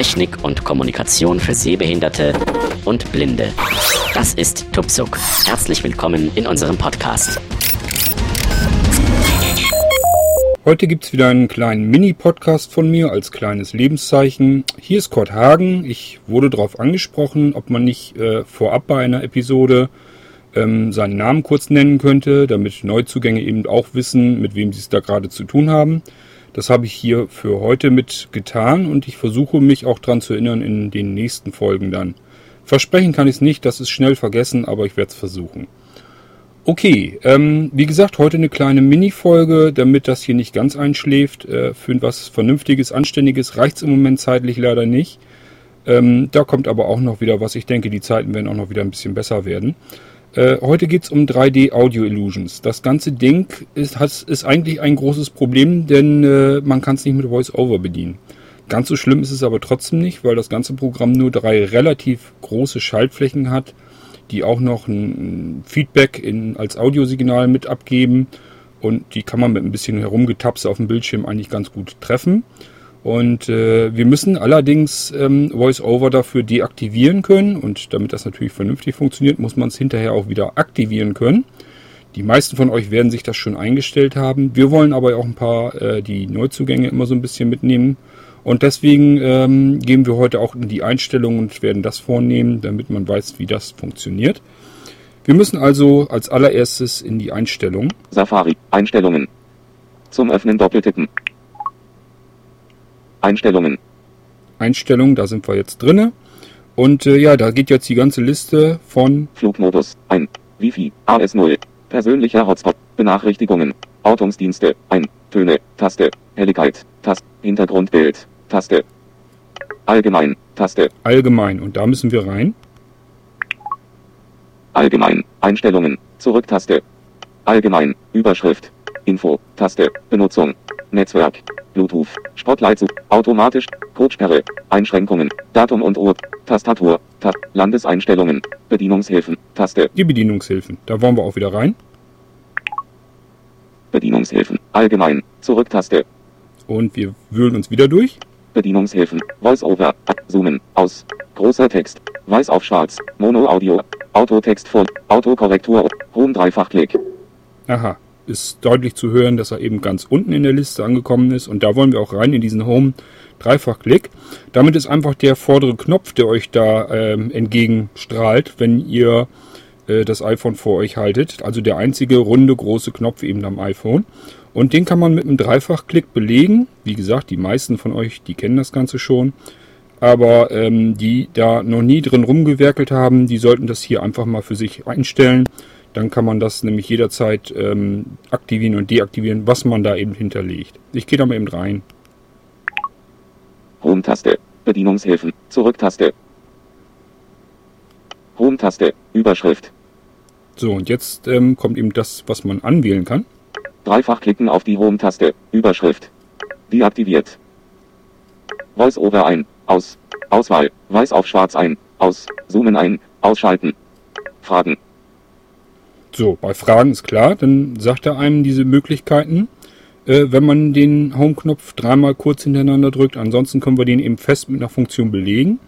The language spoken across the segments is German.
Technik und Kommunikation für Sehbehinderte und Blinde. Das ist Tupsuk. Herzlich willkommen in unserem Podcast. Heute gibt es wieder einen kleinen Mini-Podcast von mir als kleines Lebenszeichen. Hier ist Kurt Hagen. Ich wurde darauf angesprochen, ob man nicht äh, vorab bei einer Episode ähm, seinen Namen kurz nennen könnte, damit Neuzugänge eben auch wissen, mit wem sie es da gerade zu tun haben. Das habe ich hier für heute mit getan und ich versuche mich auch dran zu erinnern in den nächsten Folgen dann. Versprechen kann ich es nicht, das ist schnell vergessen, aber ich werde es versuchen. Okay, ähm, wie gesagt, heute eine kleine Mini-Folge, damit das hier nicht ganz einschläft. Äh, für was Vernünftiges, Anständiges reicht es im Moment zeitlich leider nicht. Ähm, da kommt aber auch noch wieder was. Ich denke, die Zeiten werden auch noch wieder ein bisschen besser werden. Äh, heute geht es um 3D Audio Illusions. Das ganze Ding ist, hat, ist eigentlich ein großes Problem, denn äh, man kann es nicht mit VoiceOver bedienen. Ganz so schlimm ist es aber trotzdem nicht, weil das ganze Programm nur drei relativ große Schaltflächen hat, die auch noch ein Feedback in, als Audiosignal mit abgeben. Und die kann man mit ein bisschen herumgetapse auf dem Bildschirm eigentlich ganz gut treffen. Und äh, wir müssen allerdings ähm, VoiceOver dafür deaktivieren können. Und damit das natürlich vernünftig funktioniert, muss man es hinterher auch wieder aktivieren können. Die meisten von euch werden sich das schon eingestellt haben. Wir wollen aber auch ein paar äh, die Neuzugänge immer so ein bisschen mitnehmen. Und deswegen ähm, gehen wir heute auch in die Einstellungen und werden das vornehmen, damit man weiß, wie das funktioniert. Wir müssen also als allererstes in die Einstellung. Safari, Einstellungen. Zum Öffnen doppeltippen. Einstellungen. Einstellungen, da sind wir jetzt drinne. Und äh, ja, da geht jetzt die ganze Liste von Flugmodus ein. Wifi AS0. Persönlicher Hotspot. Benachrichtigungen. Ortungsdienste ein. Töne. Taste. Helligkeit. Taste. Hintergrundbild. Taste. Allgemein. Taste. Allgemein. Und da müssen wir rein. Allgemein. Einstellungen. Zurücktaste. Allgemein. Überschrift. Info. Taste. Benutzung. Netzwerk. Bluetooth, Spotlight, automatisch, Codesperre, Einschränkungen, Datum und Uhr, Tastatur, Ta Landeseinstellungen, Bedienungshilfen, Taste. Die Bedienungshilfen, da wollen wir auch wieder rein. Bedienungshilfen, allgemein, Zurücktaste. Und wir wühlen uns wieder durch. Bedienungshilfen, Voice-Over, Zoomen, aus, großer Text, weiß auf schwarz, Mono-Audio, Autotext vor, Autokorrektur, hohen Dreifachklick. Aha, ist deutlich zu hören, dass er eben ganz unten in der Liste angekommen ist. Und da wollen wir auch rein in diesen Home Dreifachklick. Damit ist einfach der vordere Knopf, der euch da ähm, entgegenstrahlt, wenn ihr äh, das iPhone vor euch haltet. Also der einzige runde große Knopf eben am iPhone. Und den kann man mit einem Dreifachklick belegen. Wie gesagt, die meisten von euch, die kennen das Ganze schon. Aber ähm, die da noch nie drin rumgewerkelt haben, die sollten das hier einfach mal für sich einstellen. Dann kann man das nämlich jederzeit ähm, aktivieren und deaktivieren, was man da eben hinterlegt. Ich gehe da mal eben rein. Home-Taste, Bedienungshilfen, Zurücktaste. Home-Taste, Überschrift. So, und jetzt ähm, kommt eben das, was man anwählen kann. Dreifach klicken auf die Home-Taste, Überschrift. Deaktiviert. Voice-Over ein, aus, Auswahl, weiß auf schwarz ein, aus, Zoomen ein, ausschalten. Fragen, so, bei Fragen ist klar, dann sagt er einem diese Möglichkeiten, äh, wenn man den Home-Knopf dreimal kurz hintereinander drückt. Ansonsten können wir den eben fest mit einer Funktion belegen.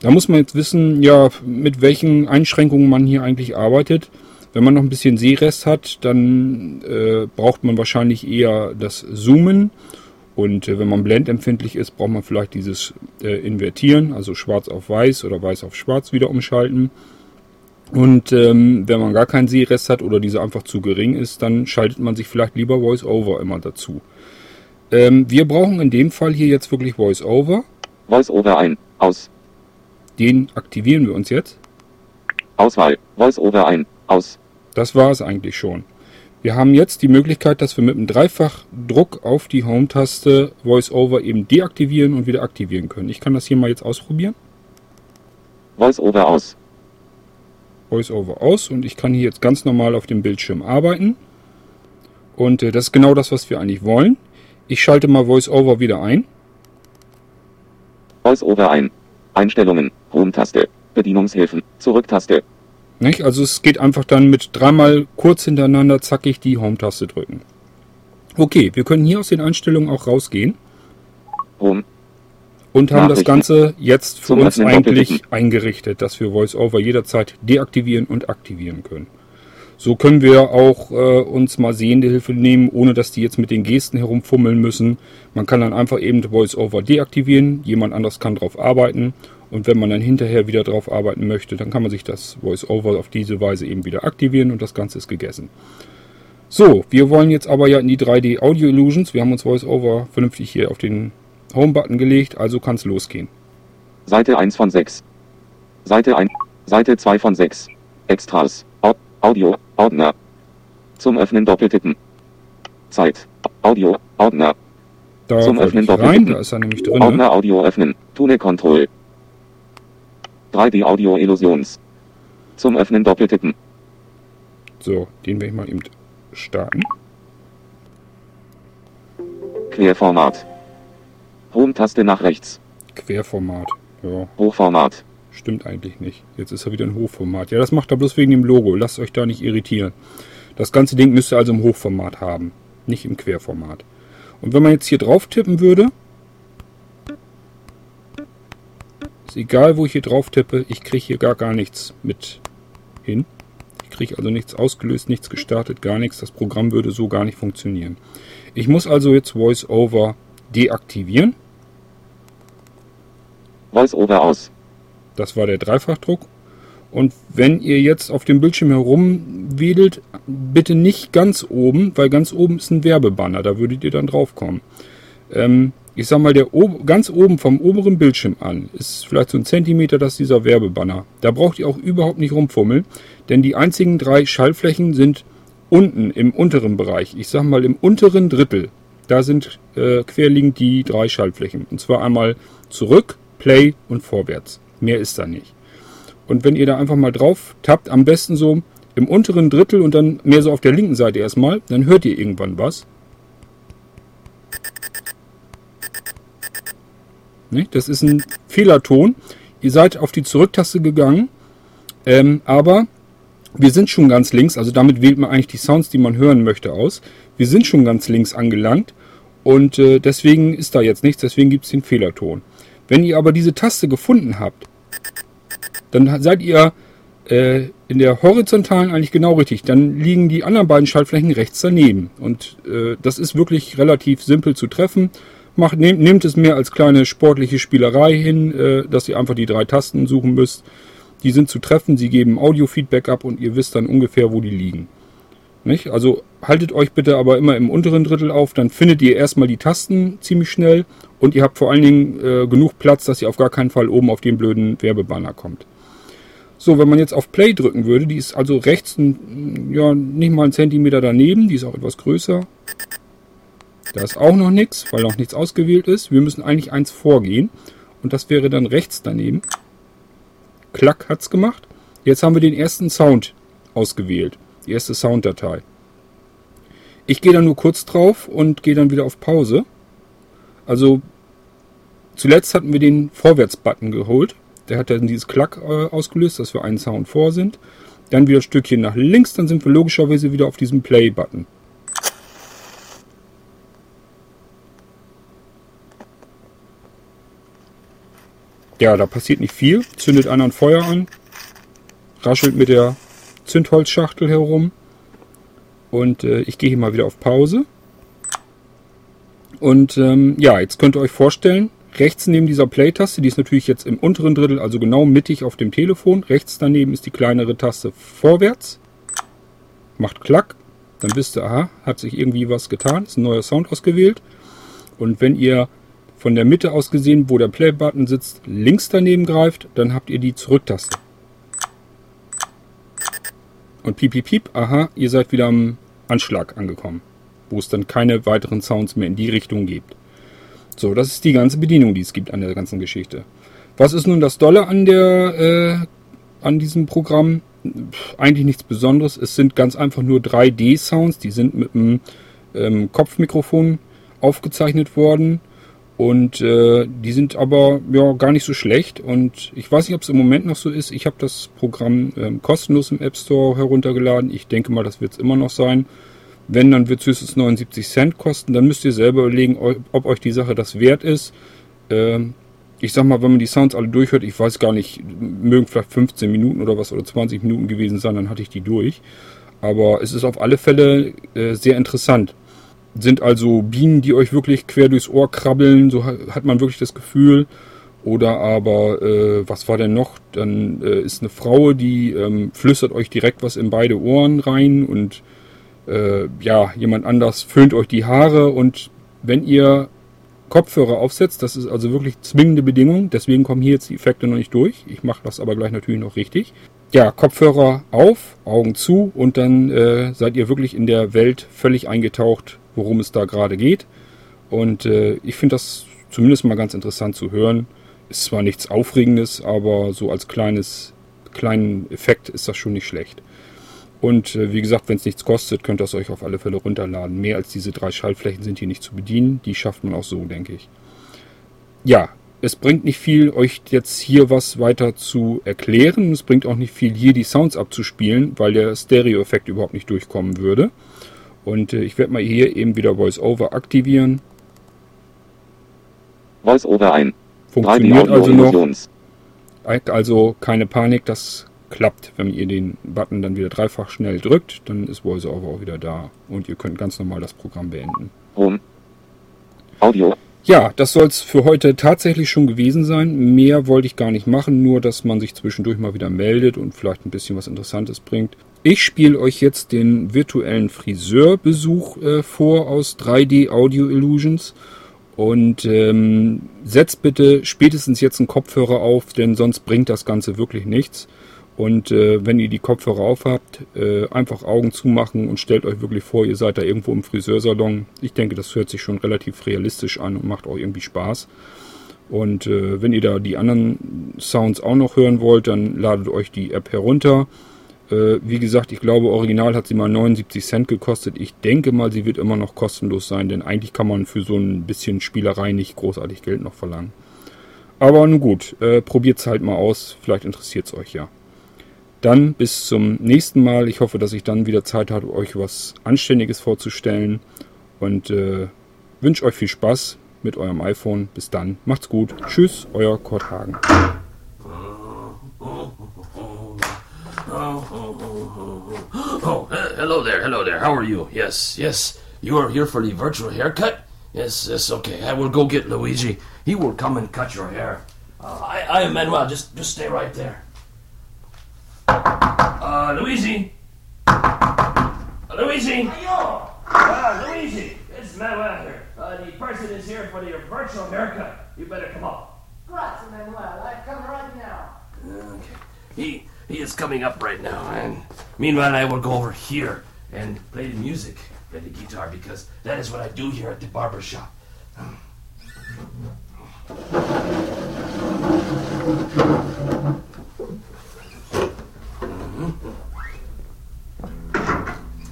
Da muss man jetzt wissen, ja, mit welchen Einschränkungen man hier eigentlich arbeitet. Wenn man noch ein bisschen Sehrest hat, dann äh, braucht man wahrscheinlich eher das Zoomen. Und äh, wenn man blendempfindlich ist, braucht man vielleicht dieses äh, Invertieren, also schwarz auf weiß oder weiß auf schwarz wieder umschalten. Und ähm, wenn man gar keinen Sehrest hat oder diese einfach zu gering ist, dann schaltet man sich vielleicht lieber VoiceOver immer dazu. Ähm, wir brauchen in dem Fall hier jetzt wirklich VoiceOver. VoiceOver ein, aus. Den aktivieren wir uns jetzt. Auswahl, VoiceOver ein, aus. Das war es eigentlich schon. Wir haben jetzt die Möglichkeit, dass wir mit einem Dreifachdruck auf die Home-Taste VoiceOver eben deaktivieren und wieder aktivieren können. Ich kann das hier mal jetzt ausprobieren. VoiceOver aus. VoiceOver aus und ich kann hier jetzt ganz normal auf dem Bildschirm arbeiten. Und äh, das ist genau das, was wir eigentlich wollen. Ich schalte mal VoiceOver wieder ein. VoiceOver ein. Einstellungen, Home-Taste, Bedienungshilfen, Zurücktaste. Nicht? Also es geht einfach dann mit dreimal kurz hintereinander zackig die Home-Taste drücken. Okay, wir können hier aus den Einstellungen auch rausgehen. Home. Und haben das. Ganze jetzt für uns eigentlich eingerichtet, dass wir VoiceOver jederzeit deaktivieren und aktivieren können. So können wir auch äh, uns mal sehende Hilfe nehmen, ohne dass die jetzt mit den Gesten herumfummeln müssen. Man kann dann einfach eben VoiceOver deaktivieren, jemand anderes kann drauf arbeiten und wenn man dann hinterher wieder drauf arbeiten möchte, dann kann man sich das VoiceOver auf diese Weise eben wieder aktivieren und das Ganze ist gegessen. So, wir wollen jetzt aber ja in die 3D Audio Illusions. Wir haben uns VoiceOver vernünftig hier auf den Home-Button gelegt, also kann es losgehen. Seite 1 von 6. Seite 1. Seite 2 von 6. Extras. Au Audio. Ordner. Zum Öffnen doppeltippen. Zeit. Audio. Ordner. Da Zum Öffnen ich rein, doppeltippen. da ist er nämlich drin. Ordner Audio öffnen. Tune Control. 3D Audio Illusions. Zum Öffnen doppeltippen. So, den werde ich mal eben starten. Querformat. Home-Taste nach rechts. Querformat. Ja, Hochformat. stimmt eigentlich nicht. Jetzt ist er wieder ein Hochformat. Ja, das macht er bloß wegen dem Logo. Lasst euch da nicht irritieren. Das ganze Ding müsst ihr also im Hochformat haben, nicht im Querformat. Und wenn man jetzt hier drauf tippen würde, ist egal, wo ich hier drauf tippe, ich kriege hier gar gar nichts mit hin. Ich kriege also nichts ausgelöst, nichts gestartet, gar nichts. Das Programm würde so gar nicht funktionieren. Ich muss also jetzt VoiceOver deaktivieren. Voice-Over aus. Das war der Dreifachdruck. Und wenn ihr jetzt auf dem Bildschirm herumwedelt, bitte nicht ganz oben, weil ganz oben ist ein Werbebanner, da würdet ihr dann draufkommen. Ähm, ich sag mal, der ob ganz oben vom oberen Bildschirm an ist vielleicht so ein Zentimeter, das ist dieser Werbebanner. Da braucht ihr auch überhaupt nicht rumfummeln, denn die einzigen drei Schaltflächen sind unten im unteren Bereich. Ich sag mal im unteren Drittel. Da sind äh, querliegend die drei Schaltflächen. Und zwar einmal zurück, Play und vorwärts. Mehr ist da nicht. Und wenn ihr da einfach mal drauf tappt, am besten so im unteren Drittel und dann mehr so auf der linken Seite erstmal, dann hört ihr irgendwann was. Ne? Das ist ein Fehlerton. Ihr seid auf die Zurücktaste gegangen, ähm, aber wir sind schon ganz links, also damit wählt man eigentlich die Sounds, die man hören möchte, aus. Wir sind schon ganz links angelangt und äh, deswegen ist da jetzt nichts, deswegen gibt es den Fehlerton. Wenn ihr aber diese Taste gefunden habt, dann seid ihr äh, in der horizontalen eigentlich genau richtig. Dann liegen die anderen beiden Schaltflächen rechts daneben. Und äh, das ist wirklich relativ simpel zu treffen. Macht, nehmt, nehmt es mehr als kleine sportliche Spielerei hin, äh, dass ihr einfach die drei Tasten suchen müsst. Die sind zu treffen, sie geben Audio-Feedback ab und ihr wisst dann ungefähr, wo die liegen. Nicht? Also haltet euch bitte aber immer im unteren Drittel auf, dann findet ihr erstmal die Tasten ziemlich schnell und ihr habt vor allen Dingen äh, genug Platz, dass ihr auf gar keinen Fall oben auf den blöden Werbebanner kommt. So, wenn man jetzt auf Play drücken würde, die ist also rechts ein, ja, nicht mal einen Zentimeter daneben, die ist auch etwas größer. Da ist auch noch nichts, weil noch nichts ausgewählt ist. Wir müssen eigentlich eins vorgehen und das wäre dann rechts daneben. Klack hat's gemacht. Jetzt haben wir den ersten Sound ausgewählt, die erste Sounddatei. Ich gehe dann nur kurz drauf und gehe dann wieder auf Pause. Also zuletzt hatten wir den Vorwärts-Button geholt. Der hat dann dieses Klack äh, ausgelöst, dass wir einen Sound vor sind. Dann wieder ein Stückchen nach links, dann sind wir logischerweise wieder auf diesem Play-Button. Ja, da passiert nicht viel. Zündet einer ein Feuer an, raschelt mit der Zündholzschachtel herum. Und äh, ich gehe hier mal wieder auf Pause. Und ähm, ja, jetzt könnt ihr euch vorstellen, rechts neben dieser Play-Taste, die ist natürlich jetzt im unteren Drittel, also genau mittig auf dem Telefon. Rechts daneben ist die kleinere Taste vorwärts. Macht Klack. Dann wisst ihr, aha, hat sich irgendwie was getan. Ist ein neuer Sound ausgewählt. Und wenn ihr von der Mitte aus gesehen, wo der Play-Button sitzt, links daneben greift, dann habt ihr die Zurücktaste. Und piep, piep, piep, aha, ihr seid wieder am Anschlag angekommen, wo es dann keine weiteren Sounds mehr in die Richtung gibt. So, das ist die ganze Bedienung, die es gibt an der ganzen Geschichte. Was ist nun das Dolle an der, äh, an diesem Programm? Pff, eigentlich nichts Besonderes. Es sind ganz einfach nur 3D-Sounds, die sind mit einem ähm, Kopfmikrofon aufgezeichnet worden. Und äh, die sind aber ja gar nicht so schlecht. Und ich weiß nicht, ob es im Moment noch so ist. Ich habe das Programm ähm, kostenlos im App Store heruntergeladen. Ich denke mal, das wird es immer noch sein. Wenn, dann wird es höchstens 79 Cent kosten. Dann müsst ihr selber überlegen, ob euch die Sache das wert ist. Ähm, ich sag mal, wenn man die Sounds alle durchhört, ich weiß gar nicht, mögen vielleicht 15 Minuten oder was oder 20 Minuten gewesen sein, dann hatte ich die durch. Aber es ist auf alle Fälle äh, sehr interessant. Sind also Bienen, die euch wirklich quer durchs Ohr krabbeln, so hat man wirklich das Gefühl. Oder aber, äh, was war denn noch? Dann äh, ist eine Frau, die ähm, flüstert euch direkt was in beide Ohren rein und äh, ja, jemand anders föhnt euch die Haare und wenn ihr Kopfhörer aufsetzt, das ist also wirklich zwingende Bedingung, deswegen kommen hier jetzt die Effekte noch nicht durch. Ich mache das aber gleich natürlich noch richtig. Ja, Kopfhörer auf, Augen zu und dann äh, seid ihr wirklich in der Welt völlig eingetaucht, worum es da gerade geht. Und äh, ich finde das zumindest mal ganz interessant zu hören. Ist zwar nichts Aufregendes, aber so als kleines, kleinen Effekt ist das schon nicht schlecht. Und äh, wie gesagt, wenn es nichts kostet, könnt ihr es euch auf alle Fälle runterladen. Mehr als diese drei Schaltflächen sind hier nicht zu bedienen. Die schafft man auch so, denke ich. Ja, es bringt nicht viel, euch jetzt hier was weiter zu erklären. Es bringt auch nicht viel, hier die Sounds abzuspielen, weil der Stereo-Effekt überhaupt nicht durchkommen würde. Und äh, ich werde mal hier eben wieder VoiceOver aktivieren. VoiceOver ein. Funktioniert also noch. Also keine Panik, das klappt. Wenn ihr den Button dann wieder dreifach schnell drückt, dann ist VoiceOver auch wieder da. Und ihr könnt ganz normal das Programm beenden. Home. Audio. Ja, das soll es für heute tatsächlich schon gewesen sein. Mehr wollte ich gar nicht machen, nur dass man sich zwischendurch mal wieder meldet und vielleicht ein bisschen was Interessantes bringt. Ich spiele euch jetzt den virtuellen Friseurbesuch äh, vor aus 3D Audio Illusions. Und ähm, setzt bitte spätestens jetzt einen Kopfhörer auf, denn sonst bringt das Ganze wirklich nichts. Und äh, wenn ihr die Kopfhörer auf habt, äh, einfach Augen zumachen und stellt euch wirklich vor, ihr seid da irgendwo im Friseursalon. Ich denke, das hört sich schon relativ realistisch an und macht auch irgendwie Spaß. Und äh, wenn ihr da die anderen Sounds auch noch hören wollt, dann ladet euch die App herunter. Äh, wie gesagt, ich glaube, original hat sie mal 79 Cent gekostet. Ich denke mal, sie wird immer noch kostenlos sein, denn eigentlich kann man für so ein bisschen Spielerei nicht großartig Geld noch verlangen. Aber nun gut, äh, probiert es halt mal aus. Vielleicht interessiert es euch ja. Dann bis zum nächsten Mal. Ich hoffe, dass ich dann wieder Zeit habe, euch was Anständiges vorzustellen. Und äh, wünsche euch viel Spaß mit eurem iPhone. Bis dann. Macht's gut. Tschüss, euer Kurt Hagen. Oh, hello there, hello there. How are you? Yes, yes. You are here for the virtual haircut? Yes, yes, okay. I will go get Luigi. He will come and cut your hair. Uh, I, I am Manuel. Just, just stay right there. Uh, Luigi. Luigi. Ayo! Uh, Luigi. It's Manuel here. Uh, the person is here for the virtual haircut. You better come up. Grazie, Manuel. I come right now. Okay. He he is coming up right now, and meanwhile I will go over here and play the music, play the guitar, because that is what I do here at the barber shop.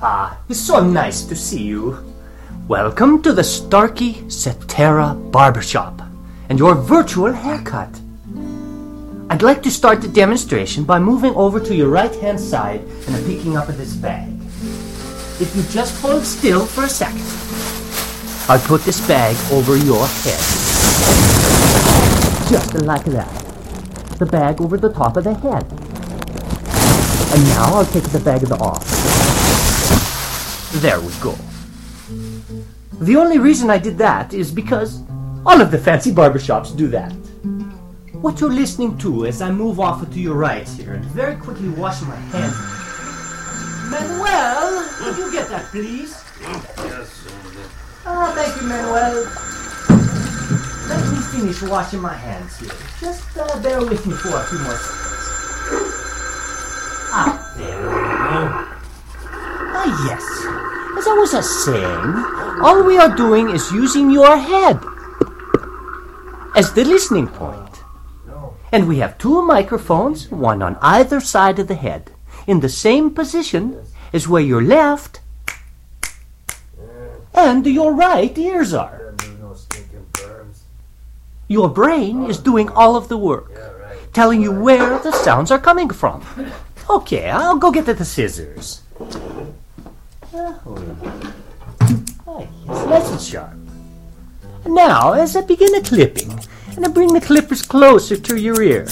Ah, it's so nice to see you. Welcome to the Starkey Cetera Barbershop and your virtual haircut. I'd like to start the demonstration by moving over to your right hand side and picking up this bag. If you just hold still for a second, I'll put this bag over your head. Just like that. The bag over the top of the head. And now I'll take the bag off. There we go. The only reason I did that is because all of the fancy barbershops do that. What you're listening to as I move off to your right here and very quickly wash my hands. Manuel, could you get that, please? Ah, thank you, Manuel. Let me finish washing my hands here. Just uh, bear with me for a few more seconds. Ah, there we go. Ah, yes. As I was uh, saying, all we are doing is using your head as the listening point. And we have two microphones, one on either side of the head, in the same position as where your left and your right ears are. Your brain is doing all of the work, telling you where the sounds are coming from. Okay, I'll go get the scissors. Ah, oh, yes, nice and sharp. Now, as I begin the clipping, And I bring the clippers closer to your ear.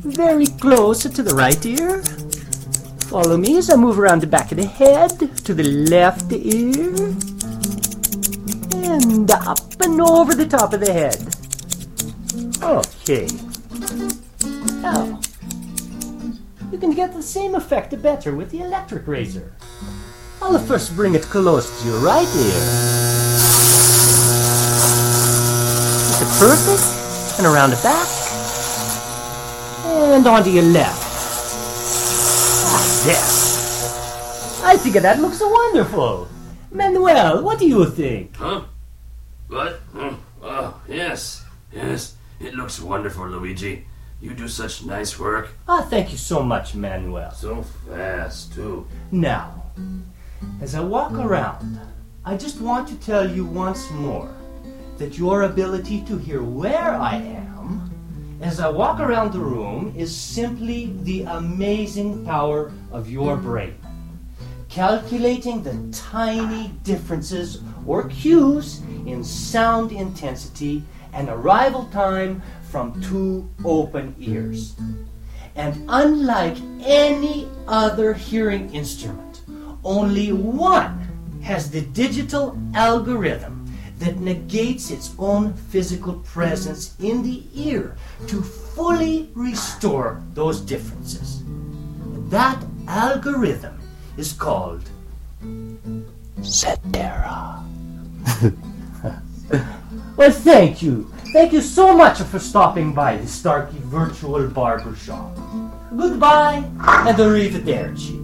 Very close to the right ear. Follow me as I move around the back of the head to the left ear. And up and over the top of the head. Okay. Now, you can get the same effect better with the electric razor. I'll first bring it close to your right ear. Is it perfect? And around the back. And onto your left. Ah, there. I think that looks wonderful. Manuel, what do you think? Huh? What? Oh, oh, yes, yes. It looks wonderful, Luigi. You do such nice work. Ah, thank you so much, Manuel. So fast, too. Now, as I walk around, I just want to tell you once more that your ability to hear where I am as I walk around the room is simply the amazing power of your brain. Calculating the tiny differences or cues in sound intensity and arrival time from two open ears. And unlike any other hearing instrument, only one has the digital algorithm that negates its own physical presence in the ear to fully restore those differences. That algorithm is called Cetera. well, thank you. Thank you so much for stopping by the Starkey Virtual Barber Shop. Goodbye and arrivederci.